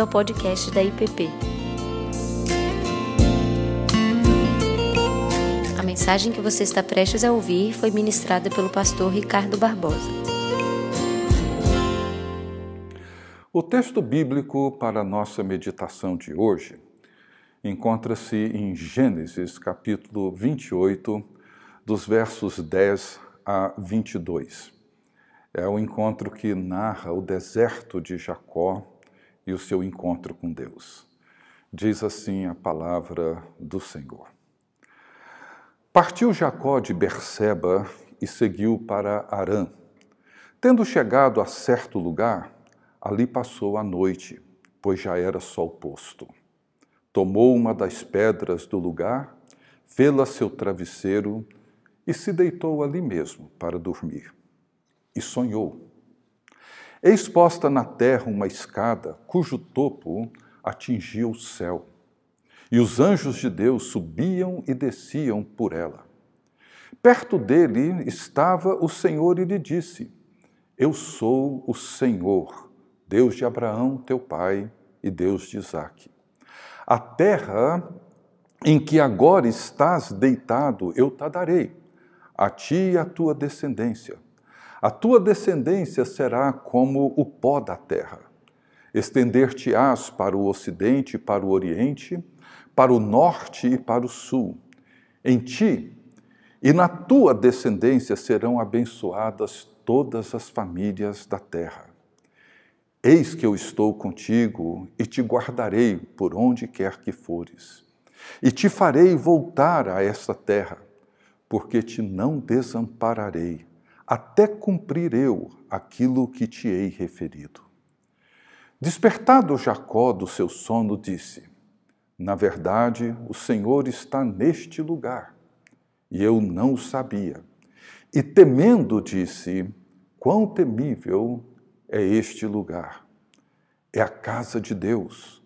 bem-vindo ao podcast da IPP. A mensagem que você está prestes a ouvir foi ministrada pelo pastor Ricardo Barbosa. O texto bíblico para a nossa meditação de hoje encontra-se em Gênesis capítulo 28, dos versos 10 a 22. É o encontro que narra o deserto de Jacó e o seu encontro com Deus. Diz assim a palavra do Senhor. Partiu Jacó de Berseba e seguiu para Arã. Tendo chegado a certo lugar, ali passou a noite, pois já era sol posto. Tomou uma das pedras do lugar, fê-la seu travesseiro e se deitou ali mesmo para dormir. E sonhou. Eis posta na terra uma escada cujo topo atingia o céu, e os anjos de Deus subiam e desciam por ela. Perto dele estava o Senhor e lhe disse: Eu sou o Senhor, Deus de Abraão, teu pai, e Deus de Isaque. A terra em que agora estás deitado, eu te darei a ti e a tua descendência. A tua descendência será como o pó da terra. Estender-te-ás para o ocidente e para o oriente, para o norte e para o sul. Em ti e na tua descendência serão abençoadas todas as famílias da terra. Eis que eu estou contigo e te guardarei por onde quer que fores, e te farei voltar a esta terra porque te não desampararei, até cumprir eu aquilo que te hei referido. Despertado Jacó do seu sono, disse: Na verdade, o Senhor está neste lugar, e eu não o sabia. E temendo, disse: Quão temível é este lugar! É a casa de Deus,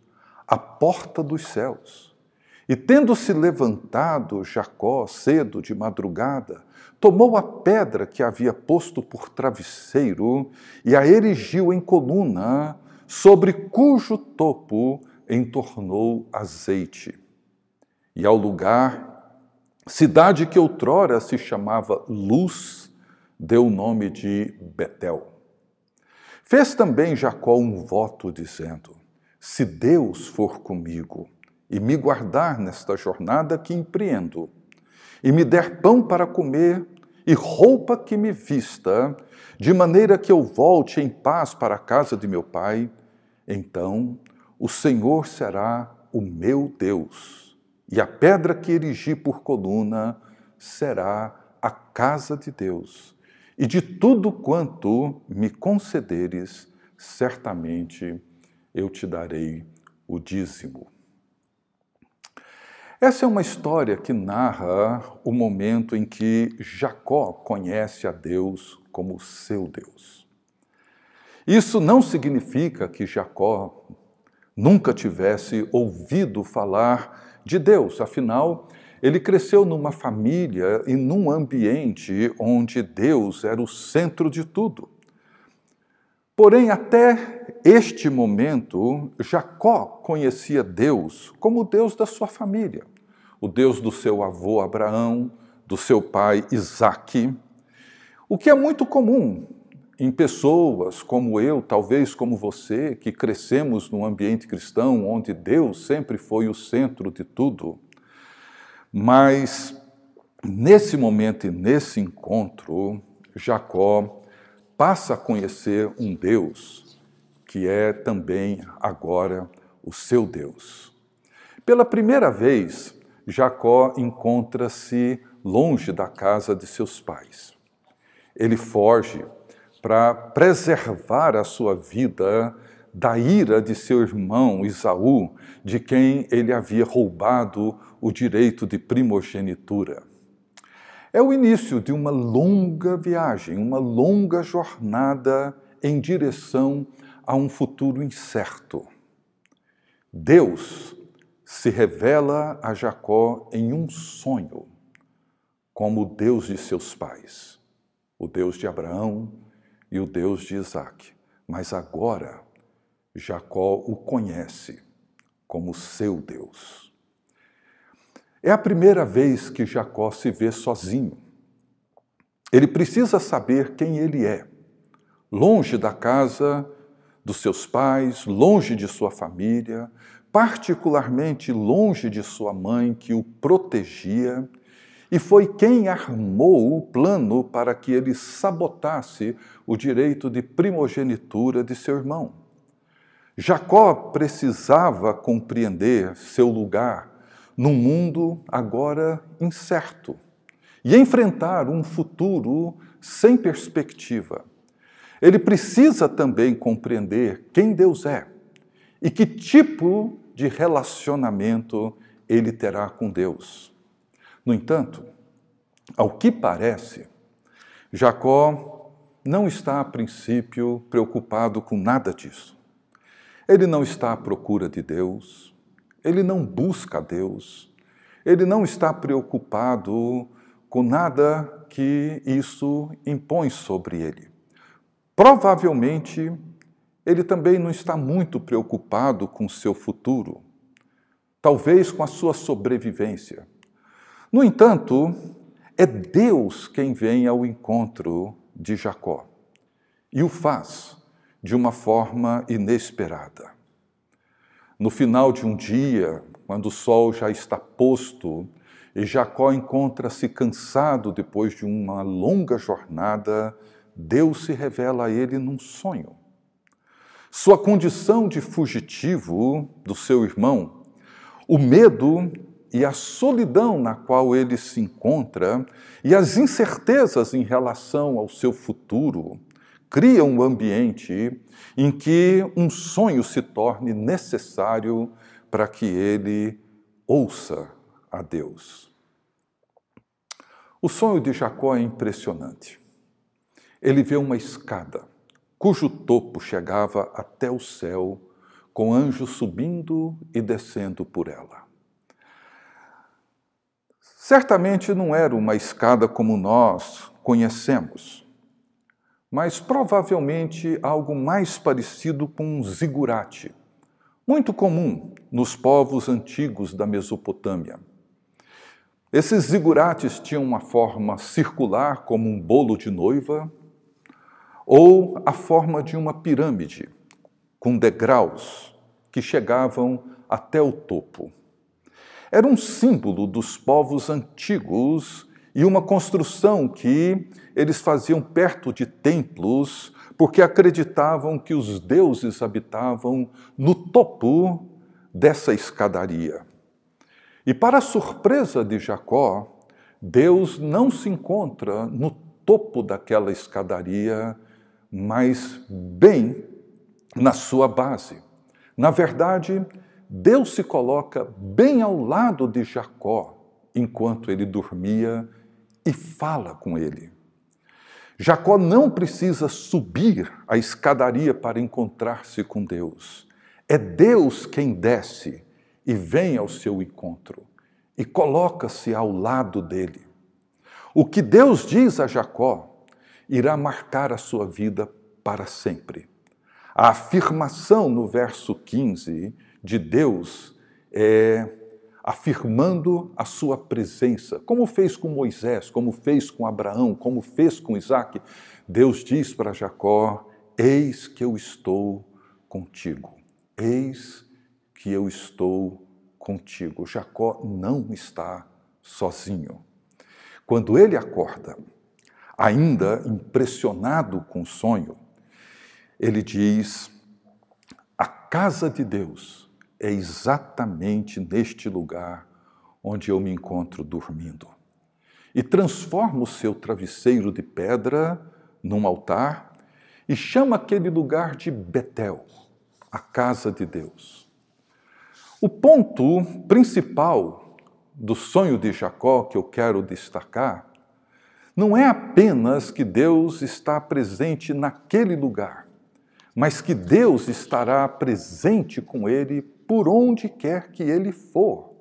a porta dos céus. E tendo se levantado Jacó cedo de madrugada, tomou a pedra que havia posto por travesseiro e a erigiu em coluna, sobre cujo topo entornou azeite. E ao lugar, cidade que outrora se chamava Luz, deu o nome de Betel. Fez também Jacó um voto, dizendo: Se Deus for comigo, e me guardar nesta jornada que empreendo, e me der pão para comer e roupa que me vista, de maneira que eu volte em paz para a casa de meu pai, então o Senhor será o meu Deus, e a pedra que erigi por coluna será a casa de Deus. E de tudo quanto me concederes, certamente eu te darei o dízimo. Essa é uma história que narra o momento em que Jacó conhece a Deus como seu Deus. Isso não significa que Jacó nunca tivesse ouvido falar de Deus, afinal, ele cresceu numa família e num ambiente onde Deus era o centro de tudo. Porém, até este momento, Jacó conhecia Deus como o Deus da sua família o Deus do seu avô Abraão, do seu pai Isaque, o que é muito comum em pessoas como eu, talvez como você, que crescemos num ambiente cristão onde Deus sempre foi o centro de tudo. Mas nesse momento e nesse encontro, Jacó passa a conhecer um Deus que é também agora o seu Deus. Pela primeira vez, Jacó encontra-se longe da casa de seus pais. Ele foge para preservar a sua vida da ira de seu irmão Isaú, de quem ele havia roubado o direito de primogenitura. É o início de uma longa viagem, uma longa jornada em direção a um futuro incerto. Deus se revela a Jacó em um sonho, como o Deus de seus pais, o Deus de Abraão e o Deus de Isaac. Mas agora, Jacó o conhece como seu Deus. É a primeira vez que Jacó se vê sozinho. Ele precisa saber quem ele é, longe da casa dos seus pais, longe de sua família, particularmente longe de sua mãe que o protegia, e foi quem armou o plano para que ele sabotasse o direito de primogenitura de seu irmão. Jacó precisava compreender seu lugar num mundo agora incerto e enfrentar um futuro sem perspectiva. Ele precisa também compreender quem Deus é e que tipo de relacionamento ele terá com Deus. No entanto, ao que parece, Jacó não está a princípio preocupado com nada disso. Ele não está à procura de Deus, ele não busca Deus, ele não está preocupado com nada que isso impõe sobre ele. Provavelmente ele também não está muito preocupado com seu futuro, talvez com a sua sobrevivência. No entanto, é Deus quem vem ao encontro de Jacó e o faz de uma forma inesperada. No final de um dia, quando o sol já está posto e Jacó encontra-se cansado depois de uma longa jornada, Deus se revela a ele num sonho. Sua condição de fugitivo do seu irmão, o medo e a solidão na qual ele se encontra e as incertezas em relação ao seu futuro criam um ambiente em que um sonho se torne necessário para que ele ouça a Deus. O sonho de Jacó é impressionante. Ele vê uma escada cujo topo chegava até o céu, com anjos subindo e descendo por ela. Certamente não era uma escada como nós conhecemos, mas provavelmente algo mais parecido com um zigurate, muito comum nos povos antigos da Mesopotâmia. Esses zigurates tinham uma forma circular, como um bolo de noiva, ou a forma de uma pirâmide, com degraus que chegavam até o topo. Era um símbolo dos povos antigos e uma construção que eles faziam perto de templos, porque acreditavam que os deuses habitavam no topo dessa escadaria. E, para a surpresa de Jacó, Deus não se encontra no topo daquela escadaria, mas bem na sua base. Na verdade, Deus se coloca bem ao lado de Jacó enquanto ele dormia e fala com ele. Jacó não precisa subir a escadaria para encontrar-se com Deus. É Deus quem desce e vem ao seu encontro e coloca-se ao lado dele. O que Deus diz a Jacó irá marcar a sua vida para sempre. A afirmação no verso 15 de Deus é afirmando a sua presença, como fez com Moisés, como fez com Abraão, como fez com Isaac. Deus diz para Jacó: Eis que eu estou contigo. Eis que eu estou contigo. Jacó não está sozinho. Quando ele acorda, ainda impressionado com o sonho, ele diz: a casa de Deus é exatamente neste lugar onde eu me encontro dormindo. E transforma o seu travesseiro de pedra num altar e chama aquele lugar de Betel, a casa de Deus. O ponto principal do sonho de Jacó que eu quero destacar não é apenas que Deus está presente naquele lugar, mas que Deus estará presente com ele por onde quer que ele for.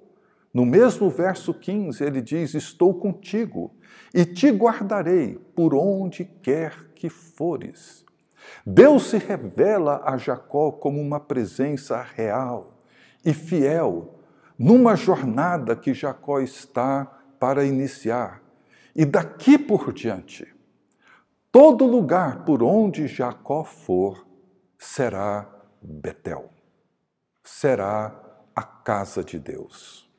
No mesmo verso 15, ele diz: Estou contigo e te guardarei por onde quer que fores. Deus se revela a Jacó como uma presença real e fiel numa jornada que Jacó está para iniciar. E daqui por diante, todo lugar por onde Jacó for será Betel, será a casa de Deus.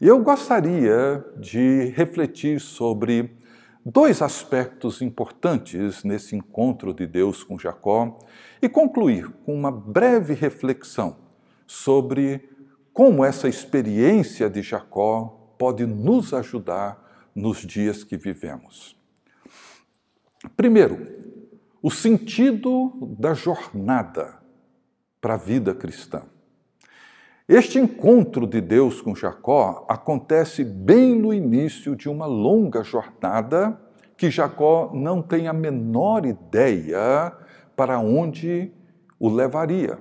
E eu gostaria de refletir sobre dois aspectos importantes nesse encontro de Deus com Jacó e concluir com uma breve reflexão sobre como essa experiência de Jacó pode nos ajudar nos dias que vivemos. Primeiro, o sentido da jornada para a vida cristã. Este encontro de Deus com Jacó acontece bem no início de uma longa jornada que Jacó não tem a menor ideia para onde o levaria.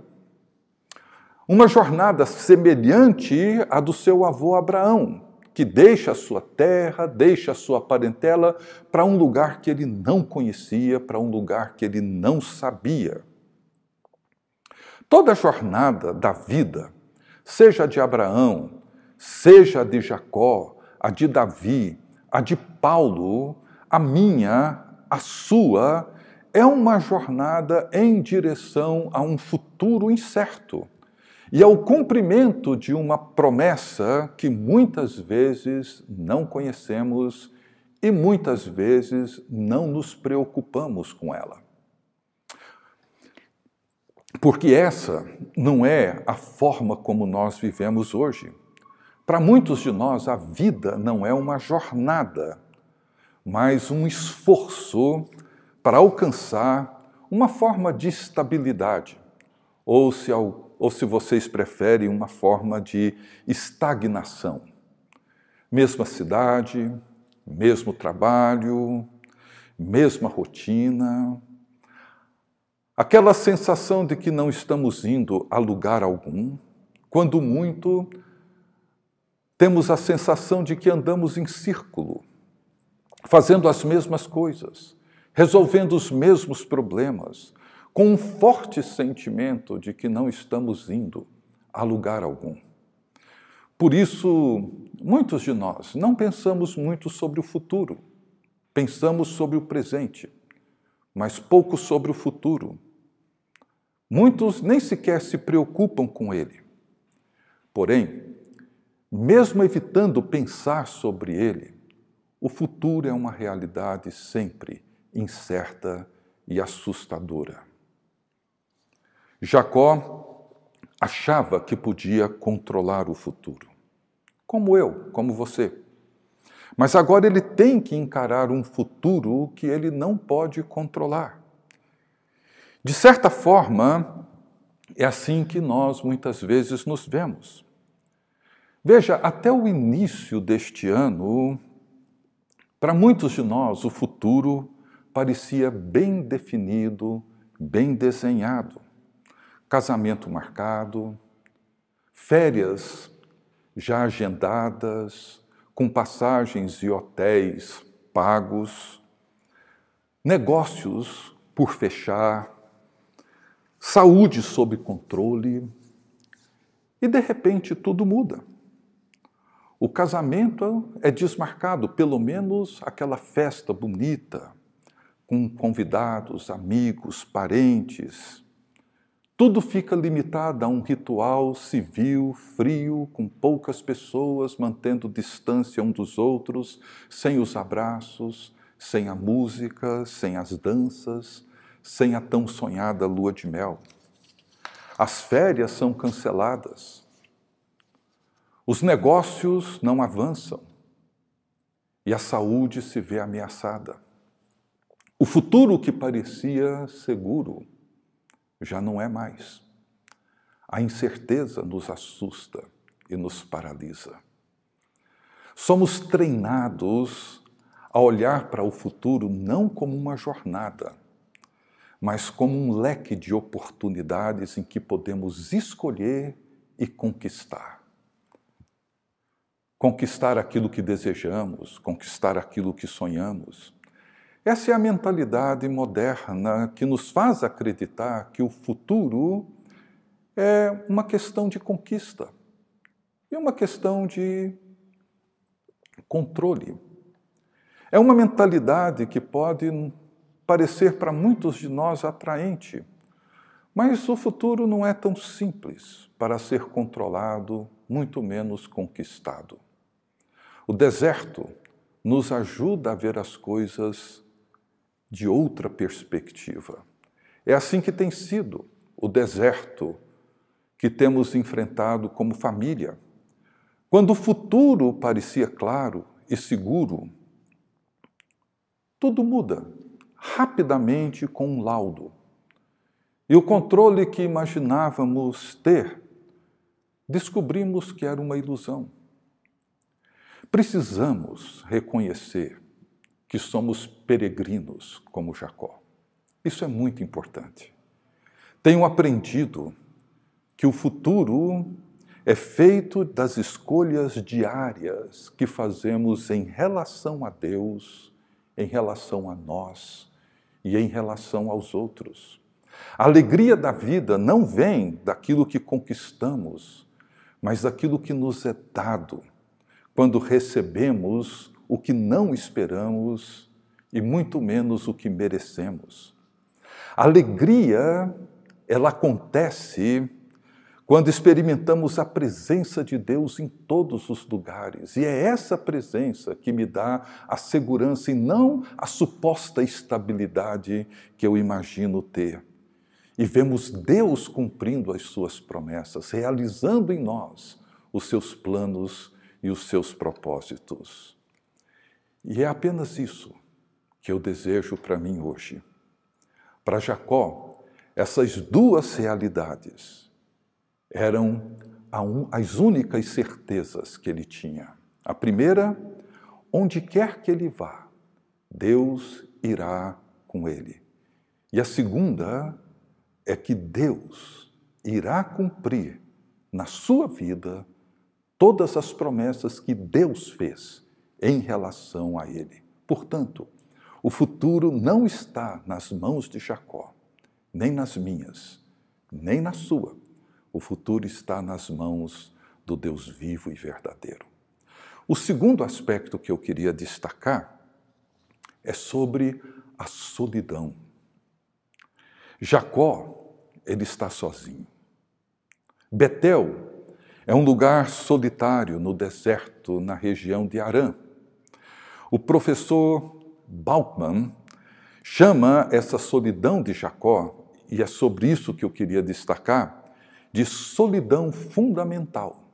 Uma jornada semelhante à do seu avô Abraão, que deixa a sua terra, deixa a sua parentela para um lugar que ele não conhecia, para um lugar que ele não sabia. Toda a jornada da vida, seja a de Abraão, seja a de Jacó, a de Davi, a de Paulo, a minha, a sua, é uma jornada em direção a um futuro incerto e ao cumprimento de uma promessa que muitas vezes não conhecemos e muitas vezes não nos preocupamos com ela. Porque essa não é a forma como nós vivemos hoje. Para muitos de nós, a vida não é uma jornada, mas um esforço para alcançar uma forma de estabilidade, ou se, ou se vocês preferem, uma forma de estagnação. Mesma cidade, mesmo trabalho, mesma rotina, aquela sensação de que não estamos indo a lugar algum, quando muito, temos a sensação de que andamos em círculo, fazendo as mesmas coisas, resolvendo os mesmos problemas, com um forte sentimento de que não estamos indo a lugar algum. Por isso, muitos de nós não pensamos muito sobre o futuro, pensamos sobre o presente, mas pouco sobre o futuro. Muitos nem sequer se preocupam com ele. Porém, mesmo evitando pensar sobre ele, o futuro é uma realidade sempre incerta e assustadora. Jacó achava que podia controlar o futuro, como eu, como você. Mas agora ele tem que encarar um futuro que ele não pode controlar. De certa forma, é assim que nós muitas vezes nos vemos. Veja, até o início deste ano, para muitos de nós, o futuro parecia bem definido, bem desenhado. Casamento marcado, férias já agendadas, com passagens e hotéis pagos, negócios por fechar, saúde sob controle, e de repente tudo muda. O casamento é desmarcado, pelo menos aquela festa bonita, com convidados, amigos, parentes. Tudo fica limitado a um ritual civil, frio, com poucas pessoas mantendo distância um dos outros, sem os abraços, sem a música, sem as danças, sem a tão sonhada lua de mel. As férias são canceladas os negócios não avançam e a saúde se vê ameaçada. O futuro que parecia seguro já não é mais. A incerteza nos assusta e nos paralisa. Somos treinados a olhar para o futuro não como uma jornada, mas como um leque de oportunidades em que podemos escolher e conquistar conquistar aquilo que desejamos, conquistar aquilo que sonhamos. Essa é a mentalidade moderna que nos faz acreditar que o futuro é uma questão de conquista e uma questão de controle. É uma mentalidade que pode parecer para muitos de nós atraente, mas o futuro não é tão simples para ser controlado, muito menos conquistado. O deserto nos ajuda a ver as coisas de outra perspectiva. É assim que tem sido o deserto que temos enfrentado como família. Quando o futuro parecia claro e seguro, tudo muda rapidamente com um laudo. E o controle que imaginávamos ter, descobrimos que era uma ilusão. Precisamos reconhecer que somos peregrinos como Jacó. Isso é muito importante. Tenho aprendido que o futuro é feito das escolhas diárias que fazemos em relação a Deus, em relação a nós e em relação aos outros. A alegria da vida não vem daquilo que conquistamos, mas daquilo que nos é dado quando recebemos o que não esperamos e muito menos o que merecemos. Alegria, ela acontece quando experimentamos a presença de Deus em todos os lugares. E é essa presença que me dá a segurança e não a suposta estabilidade que eu imagino ter. E vemos Deus cumprindo as suas promessas, realizando em nós os seus planos e os seus propósitos. E é apenas isso que eu desejo para mim hoje. Para Jacó, essas duas realidades eram as únicas certezas que ele tinha. A primeira, onde quer que ele vá, Deus irá com ele. E a segunda é que Deus irá cumprir na sua vida todas as promessas que Deus fez em relação a ele. Portanto, o futuro não está nas mãos de Jacó, nem nas minhas, nem na sua. O futuro está nas mãos do Deus vivo e verdadeiro. O segundo aspecto que eu queria destacar é sobre a solidão. Jacó, ele está sozinho. Betel é um lugar solitário no deserto, na região de Arã. O professor Bauchmann chama essa solidão de Jacó, e é sobre isso que eu queria destacar, de solidão fundamental,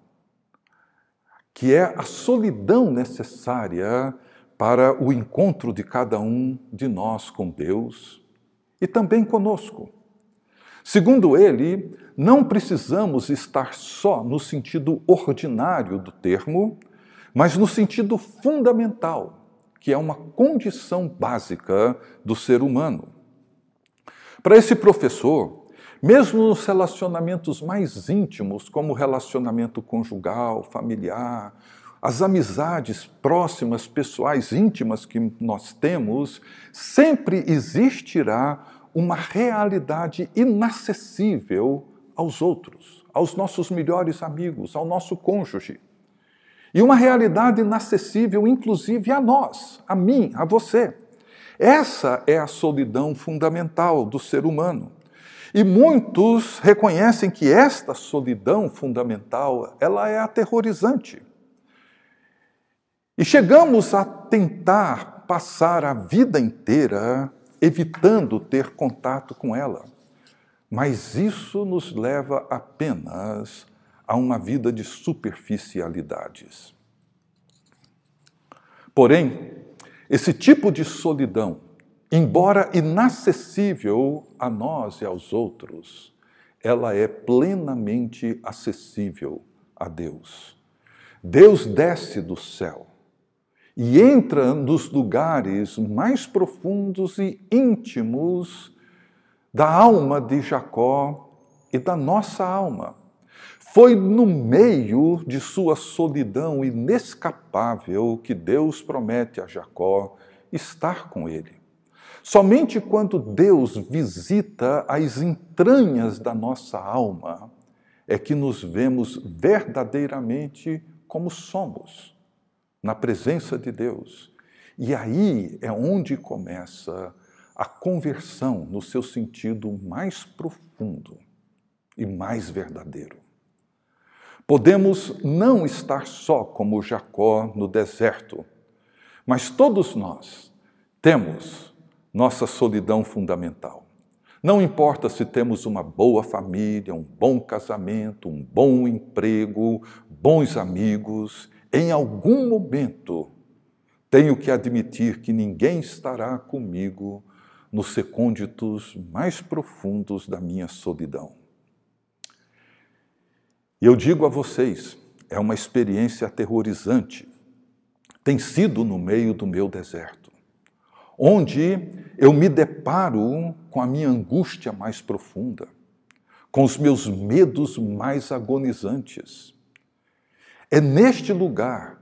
que é a solidão necessária para o encontro de cada um de nós com Deus e também conosco. Segundo ele, não precisamos estar só no sentido ordinário do termo, mas no sentido fundamental, que é uma condição básica do ser humano. Para esse professor, mesmo nos relacionamentos mais íntimos, como o relacionamento conjugal, familiar, as amizades próximas, pessoais, íntimas que nós temos, sempre existirá uma realidade inacessível aos outros, aos nossos melhores amigos, ao nosso cônjuge. E uma realidade inacessível, inclusive, a nós, a mim, a você. Essa é a solidão fundamental do ser humano. E muitos reconhecem que esta solidão fundamental, ela é aterrorizante. E chegamos a tentar passar a vida inteira evitando ter contato com ela. Mas isso nos leva apenas a uma vida de superficialidades. Porém, esse tipo de solidão, embora inacessível a nós e aos outros, ela é plenamente acessível a Deus. Deus desce do céu e entra nos lugares mais profundos e íntimos da alma de Jacó e da nossa alma. Foi no meio de sua solidão inescapável que Deus promete a Jacó estar com ele. Somente quando Deus visita as entranhas da nossa alma é que nos vemos verdadeiramente como somos, na presença de Deus. E aí é onde começa a conversão no seu sentido mais profundo e mais verdadeiro. Podemos não estar só como Jacó no deserto, mas todos nós temos nossa solidão fundamental. Não importa se temos uma boa família, um bom casamento, um bom emprego, bons amigos, em algum momento tenho que admitir que ninguém estará comigo nos recônditos mais profundos da minha solidão. E eu digo a vocês, é uma experiência aterrorizante. Tem sido no meio do meu deserto onde eu me deparo com a minha angústia mais profunda, com os meus medos mais agonizantes. É neste lugar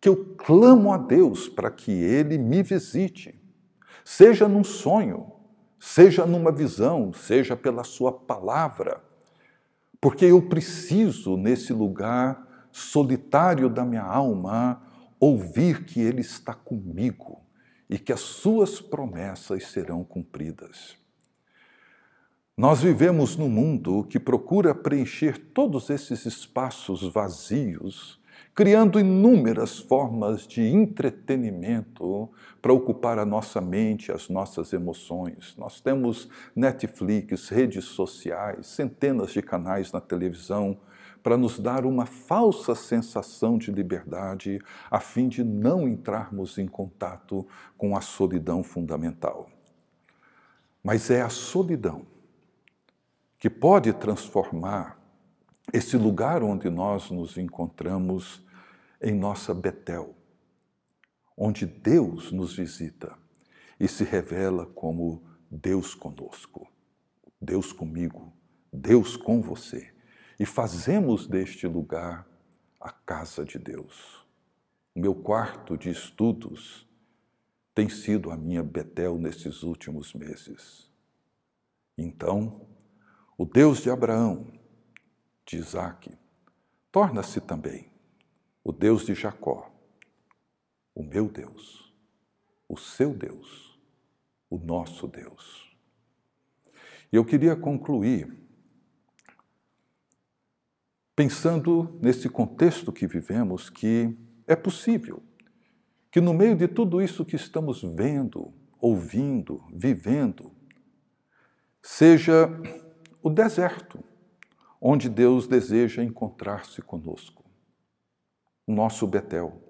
que eu clamo a Deus para que Ele me visite, seja num sonho, seja numa visão, seja pela Sua palavra, porque eu preciso, nesse lugar solitário da minha alma, ouvir que Ele está comigo e que as suas promessas serão cumpridas. Nós vivemos num mundo que procura preencher todos esses espaços vazios, criando inúmeras formas de entretenimento para ocupar a nossa mente, as nossas emoções. Nós temos Netflix, redes sociais, centenas de canais na televisão, para nos dar uma falsa sensação de liberdade, a fim de não entrarmos em contato com a solidão fundamental. Mas é a solidão que pode transformar esse lugar onde nós nos encontramos em nossa Betel, onde Deus nos visita e se revela como Deus conosco, Deus comigo, Deus com você e fazemos deste lugar a casa de Deus. O meu quarto de estudos tem sido a minha Betel nesses últimos meses. Então, o Deus de Abraão, de Isaac, torna-se também o Deus de Jacó, o meu Deus, o seu Deus, o nosso Deus. E eu queria concluir pensando nesse contexto que vivemos, que é possível que no meio de tudo isso que estamos vendo, ouvindo, vivendo, seja o deserto onde Deus deseja encontrar-se conosco, o nosso Betel,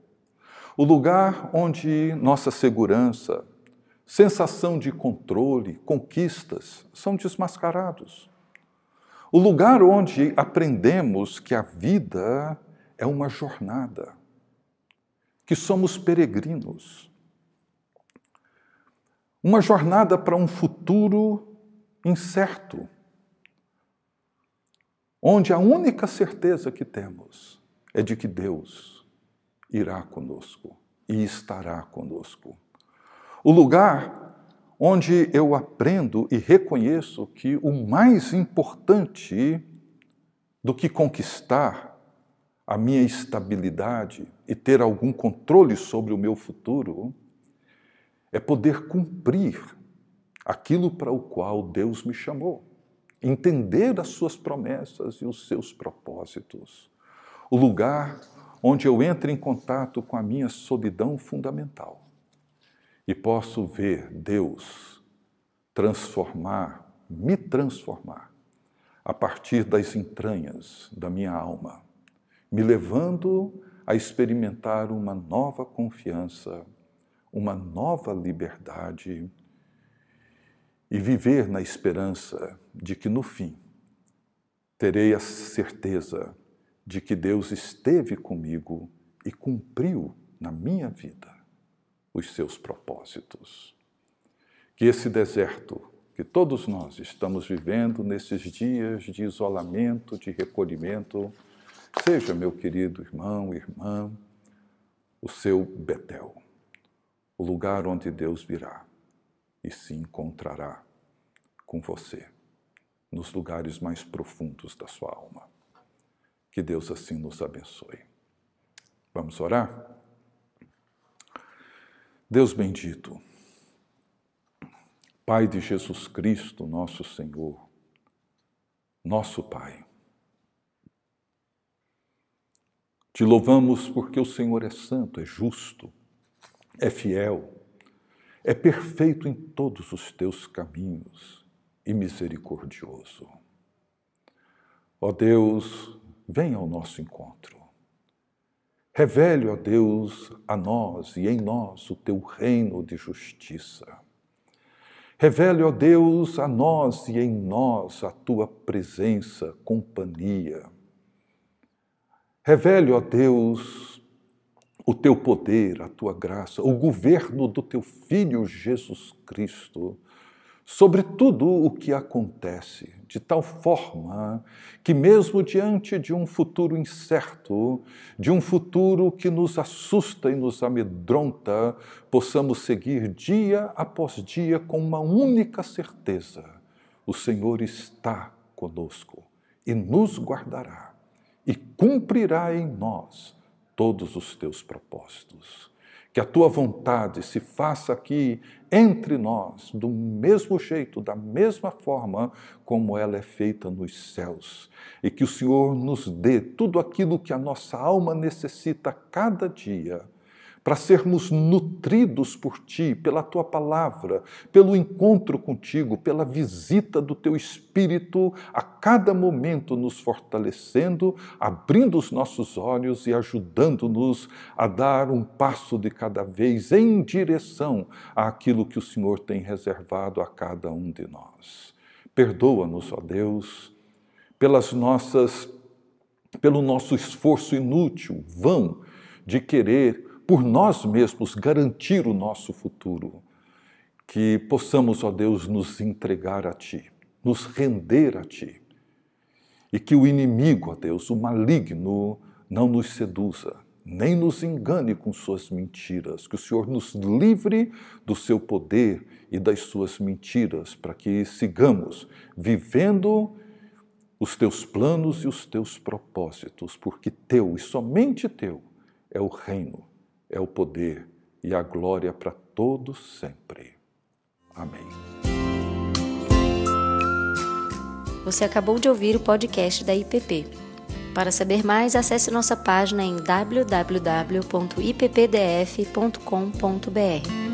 o lugar onde nossa segurança, sensação de controle, conquistas são desmascarados o lugar onde aprendemos que a vida é uma jornada, que somos peregrinos. Uma jornada para um futuro incerto, onde a única certeza que temos é de que Deus irá conosco e estará conosco. O lugar onde eu aprendo e reconheço que o mais importante do que conquistar a minha estabilidade e ter algum controle sobre o meu futuro é poder cumprir aquilo para o qual Deus me chamou, entender as suas promessas e os seus propósitos. O lugar onde eu entro em contato com a minha solidão fundamental. E posso ver Deus transformar, me transformar, a partir das entranhas da minha alma, me levando a experimentar uma nova confiança, uma nova liberdade e viver na esperança de que no fim terei a certeza de que Deus esteve comigo e cumpriu na minha vida os seus propósitos. Que esse deserto que todos nós estamos vivendo nesses dias de isolamento, de recolhimento, seja, meu querido irmão, irmã, o seu Betel, o lugar onde Deus virá e se encontrará com você nos lugares mais profundos da sua alma. Que Deus assim nos abençoe. Vamos orar? Deus bendito, Pai de Jesus Cristo, nosso Senhor, nosso Pai. Te louvamos porque o Senhor é santo, é justo, é fiel, é perfeito em todos os teus caminhos e misericordioso. Ó Deus, venha ao nosso encontro. Revele, ó Deus, a nós e em nós o teu reino de justiça Revele, ó Deus, a nós e em nós a tua presença, companhia. Revele, ó Deus, o teu poder, a tua graça, o governo do teu Filho Jesus Cristo sobre tudo o que acontece, de tal forma que, mesmo diante de um futuro incerto, de um futuro que nos assusta e nos amedronta, possamos seguir dia após dia com uma única certeza: o Senhor está conosco e nos guardará e cumprirá em nós todos os teus propósitos que a tua vontade se faça aqui entre nós, do mesmo jeito, da mesma forma como ela é feita nos céus. E que o Senhor nos dê tudo aquilo que a nossa alma necessita cada dia para sermos nutridos por Ti, pela Tua palavra, pelo encontro contigo, pela visita do Teu Espírito, a cada momento nos fortalecendo, abrindo os nossos olhos e ajudando-nos a dar um passo de cada vez em direção àquilo que o Senhor tem reservado a cada um de nós. Perdoa-nos, ó Deus, pelas nossas pelo nosso esforço inútil, vão, de querer por nós mesmos garantir o nosso futuro. Que possamos, ó Deus, nos entregar a Ti, nos render a Ti. E que o inimigo, ó Deus, o maligno, não nos seduza, nem nos engane com suas mentiras. Que o Senhor nos livre do seu poder e das suas mentiras, para que sigamos vivendo os teus planos e os teus propósitos, porque teu e somente teu é o reino é o poder e a glória para todos sempre. Amém. Você acabou de ouvir o podcast da IPP. Para saber mais, acesse nossa página em www.ippdf.com.br.